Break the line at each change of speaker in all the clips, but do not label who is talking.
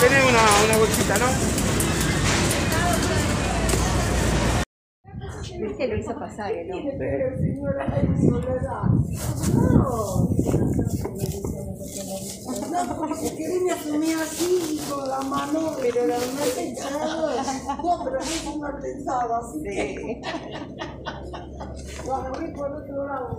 Tenés una, una bolsita, ¿no? que lo hizo pasar, ¿no?
Pero señora, soledad. No, No, porque si quieren asumir así, con la mano, pero era mano es echada. No, pero es una no pensada, así. Sí. Bueno, recuerdo otro lado.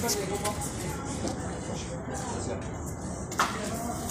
Gracias. Yes, sir.